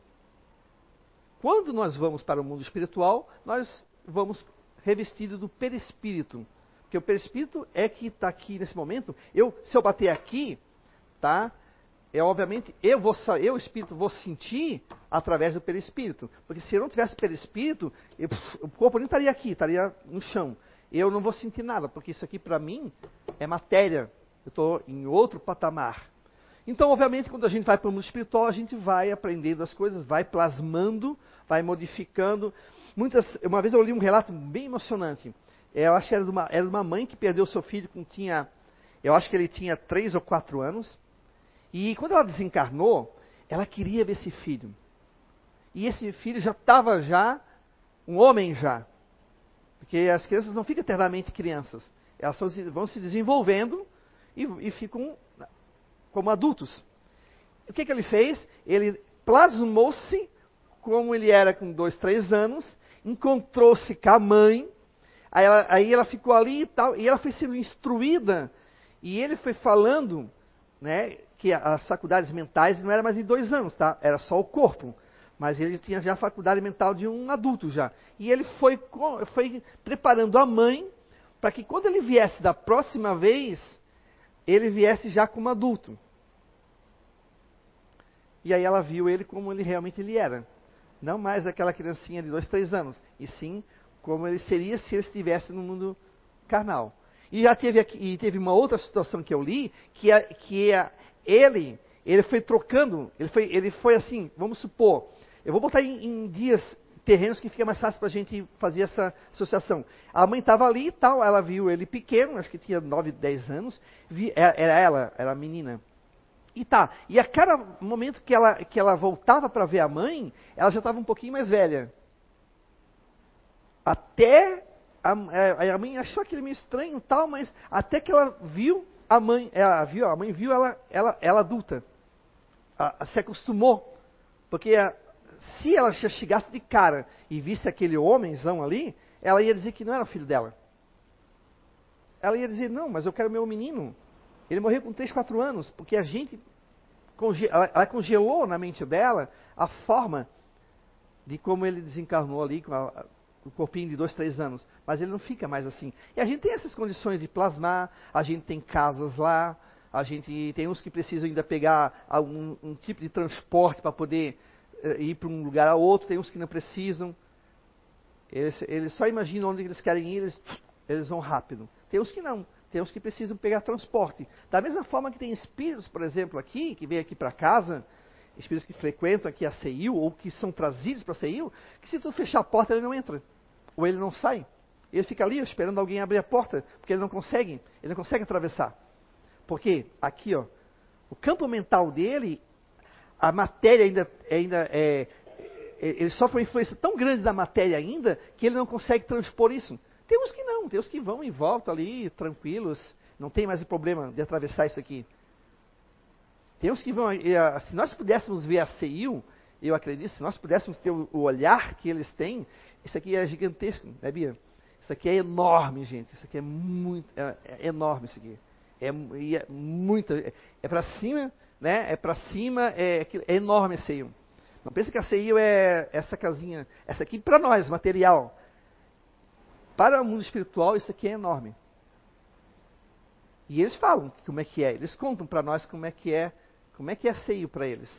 Quando nós vamos para o mundo espiritual, nós vamos revestidos do perispírito. Porque o perispírito é que está aqui nesse momento. Eu, se eu bater aqui, tá? é obviamente eu vou eu espírito vou sentir através do perispírito, porque se eu não tivesse perispírito, eu, o corpo nem estaria aqui, estaria no chão. Eu não vou sentir nada, porque isso aqui para mim é matéria. Eu estou em outro patamar. Então, obviamente, quando a gente vai para o mundo espiritual, a gente vai aprendendo as coisas, vai plasmando, vai modificando. Muitas, uma vez eu li um relato bem emocionante. Eu acho que era de uma, era de uma mãe que perdeu seu filho com tinha, eu acho que ele tinha três ou quatro anos. E quando ela desencarnou, ela queria ver esse filho. E esse filho já estava já um homem já. Porque as crianças não ficam eternamente crianças. Elas vão se desenvolvendo e, e ficam como adultos. O que, que ele fez? Ele plasmou-se como ele era com dois, três anos, encontrou-se com a mãe, aí ela, aí ela ficou ali e tal, e ela foi sendo instruída, e ele foi falando, né, que as faculdades mentais não era mais em dois anos, tá? Era só o corpo. Mas ele tinha já a faculdade mental de um adulto já. E ele foi, foi preparando a mãe para que quando ele viesse da próxima vez, ele viesse já como adulto. E aí ela viu ele como ele realmente ele era. Não mais aquela criancinha de dois, três anos. E sim como ele seria se ele estivesse no mundo carnal. E já teve, aqui, e teve uma outra situação que eu li, que, é, que é, ele, ele foi trocando, ele foi, ele foi assim, vamos supor, eu vou botar em, em dias terrenos que fica mais fácil para a gente fazer essa associação. A mãe estava ali e tal, ela viu ele pequeno, acho que tinha 9, 10 anos, vi, é, era ela, era a menina. E tá, e a cada momento que ela, que ela voltava para ver a mãe, ela já estava um pouquinho mais velha. Até a, a, mãe achou aquele meio estranho tal, mas até que ela viu a mãe, ela viu, a mãe viu ela, ela, ela adulta. A, se acostumou. Porque a, se ela chegasse de cara e visse aquele homenzão ali, ela ia dizer que não era filho dela. Ela ia dizer, não, mas eu quero meu menino. Ele morreu com 3, 4 anos, porque a gente, ela, ela congelou na mente dela a forma de como ele desencarnou ali com a, o corpinho de dois, três anos. Mas ele não fica mais assim. E a gente tem essas condições de plasmar, a gente tem casas lá, a gente tem uns que precisam ainda pegar algum um tipo de transporte para poder ir para um lugar a outro, tem uns que não precisam. Eles, eles só imaginam onde eles querem ir, eles, eles vão rápido. Tem uns que não, tem uns que precisam pegar transporte. Da mesma forma que tem espíritos, por exemplo, aqui, que vêm aqui para casa, espíritos que frequentam aqui a CEIU, ou que são trazidos para a CEIU, que se tu fechar a porta ele não entra ou ele não sai. Ele fica ali esperando alguém abrir a porta, porque ele não consegue, ele não consegue atravessar. Porque aqui, ó, o campo mental dele, a matéria ainda, ainda é, é ele sofre uma influência tão grande da matéria ainda que ele não consegue transpor isso. Tem uns que não, tem uns que vão e voltam ali, tranquilos, não tem mais o problema de atravessar isso aqui. Tem uns que vão, se nós pudéssemos ver a CIU, eu acredito, se nós pudéssemos ter o olhar que eles têm, isso aqui é gigantesco, né, Bia? Isso aqui é enorme, gente. Isso aqui é muito, é, é enorme isso aqui. É, é muito, é, é para cima, né? É para cima, é, é enorme esse seio. Não pensa que a seio é essa casinha, essa aqui para nós, material. Para o mundo espiritual, isso aqui é enorme. E eles falam como é que é, eles contam para nós como é que é, como é que é seio para eles.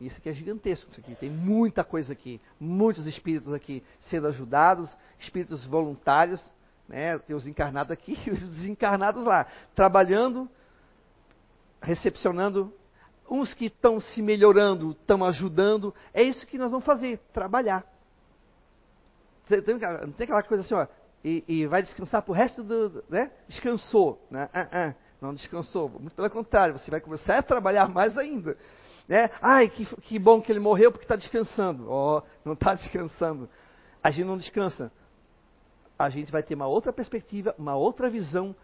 Isso aqui é gigantesco, isso aqui. Tem muita coisa aqui, muitos espíritos aqui sendo ajudados, espíritos voluntários, né? Tem os encarnados aqui e os desencarnados lá, trabalhando, recepcionando, uns que estão se melhorando, estão ajudando. É isso que nós vamos fazer, trabalhar. Tem, tem aquela coisa assim, ó, e, e vai descansar para o resto do. Né? Descansou. Né? Uh -uh, não descansou. Muito pelo contrário, você vai começar a trabalhar mais ainda. Né? Ai, que, que bom que ele morreu porque está descansando. Oh, não está descansando. A gente não descansa. A gente vai ter uma outra perspectiva, uma outra visão.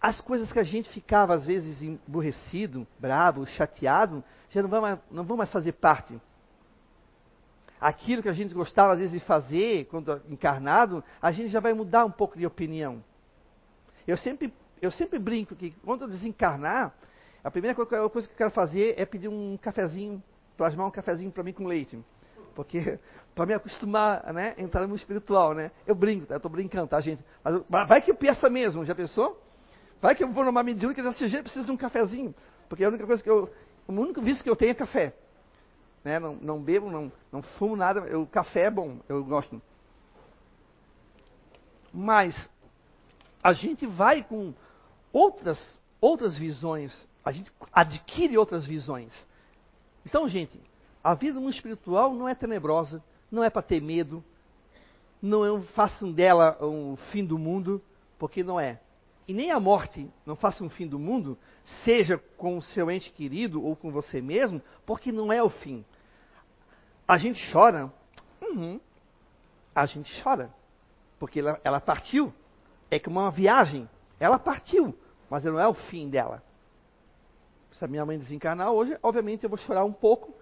As coisas que a gente ficava, às vezes, emburrecido, bravo, chateado, já não vão mais, não vão mais fazer parte. Aquilo que a gente gostava, às vezes, de fazer, quando encarnado, a gente já vai mudar um pouco de opinião. Eu sempre, eu sempre brinco que, quando eu desencarnar, a primeira coisa que eu quero fazer é pedir um cafezinho, plasmar um cafezinho para mim com leite. Porque, para me acostumar, né, entrar no espiritual, né? Eu brinco, tá? eu estou brincando, tá, gente? Mas vai que eu peça mesmo, já pensou? Vai que eu vou numa medida que esse jeito precisa de um cafezinho. Porque a única coisa que eu, o único vício que eu tenho é café. Né? Não, não bebo, não, não fumo nada, o café é bom, eu gosto. Mas, a gente vai com outras, outras visões a gente adquire outras visões. Então, gente, a vida no mundo espiritual não é tenebrosa, não é para ter medo, não é, façam dela um fim do mundo, porque não é. E nem a morte não faça um fim do mundo, seja com o seu ente querido ou com você mesmo, porque não é o fim. A gente chora, uhum, a gente chora, porque ela, ela partiu. É como uma viagem, ela partiu, mas não é o fim dela se a minha mãe desencarnar hoje, obviamente eu vou chorar um pouco,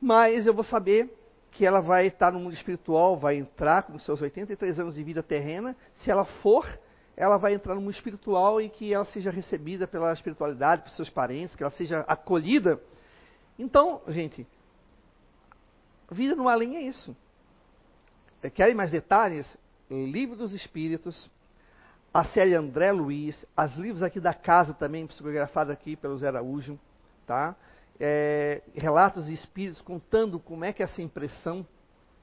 mas eu vou saber que ela vai estar no mundo espiritual, vai entrar com seus 83 anos de vida terrena. Se ela for, ela vai entrar no mundo espiritual e que ela seja recebida pela espiritualidade, pelos seus parentes, que ela seja acolhida. Então, gente, vida no além é isso. Querem mais detalhes? Livro dos Espíritos, a série André Luiz, as livros aqui da casa também, psicografados aqui pelo Zé Araújo, tá? É, relatos de espíritos contando como é que é essa impressão.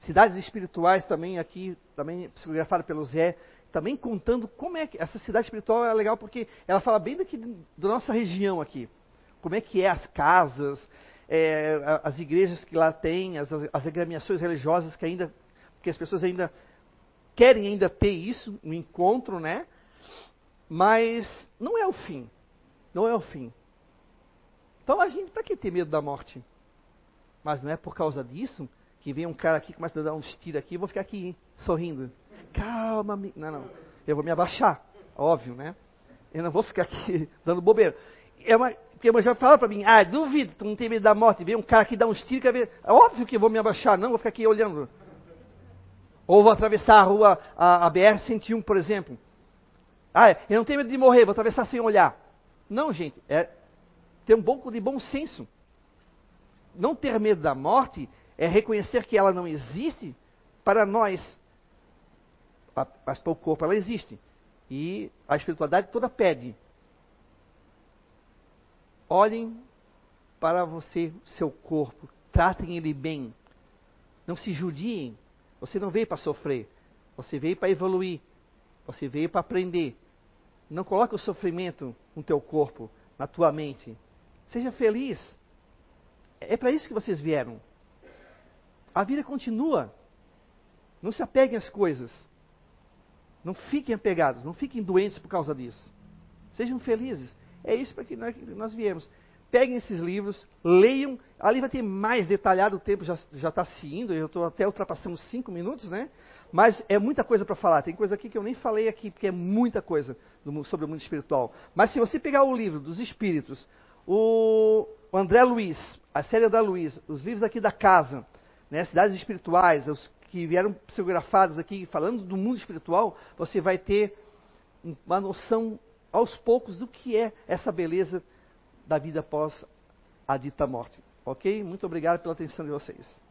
Cidades espirituais também aqui, também psicografada pelo Zé, também contando como é que essa cidade espiritual é legal porque ela fala bem daqui da nossa região aqui. Como é que é as casas, é, as igrejas que lá tem, as, as agremiações religiosas que ainda, que as pessoas ainda querem ainda ter isso, um encontro, né? Mas não é o fim. Não é o fim. Então a gente, para que ter medo da morte? Mas não é por causa disso que vem um cara aqui começa a dar uns tiros aqui, eu vou ficar aqui sorrindo. Calma, não, não. Eu vou me abaixar, óbvio, né? Eu não vou ficar aqui dando bobeira. É uma, porque a já fala para mim, ah, duvido, tu não tem medo da morte, vem um cara que dá uns tiros, ver. É óbvio que eu vou me abaixar, não, vou ficar aqui olhando. Ou vou atravessar a rua, a, a BR-101, por exemplo. Ah, eu não tenho medo de morrer, vou atravessar sem olhar. Não, gente, é ter um pouco de bom senso. Não ter medo da morte é reconhecer que ela não existe para nós. Mas para o corpo ela existe. E a espiritualidade toda pede. Olhem para você, seu corpo, tratem ele bem. Não se judiem. Você não veio para sofrer. Você veio para evoluir. Você veio para aprender. Não coloque o sofrimento no teu corpo, na tua mente. Seja feliz. É para isso que vocês vieram. A vida continua. Não se apeguem às coisas. Não fiquem apegados, não fiquem doentes por causa disso. Sejam felizes. É isso para que nós viemos. Peguem esses livros, leiam. Ali vai ter mais detalhado, o tempo já está se indo, eu estou até ultrapassando cinco minutos, né? Mas é muita coisa para falar. Tem coisa aqui que eu nem falei aqui, porque é muita coisa sobre o mundo espiritual. Mas se você pegar o livro dos Espíritos, o André Luiz, a série da Luiz, os livros aqui da casa, né, Cidades Espirituais, os que vieram psicografados aqui falando do mundo espiritual, você vai ter uma noção aos poucos do que é essa beleza da vida após a dita morte. Ok? Muito obrigado pela atenção de vocês.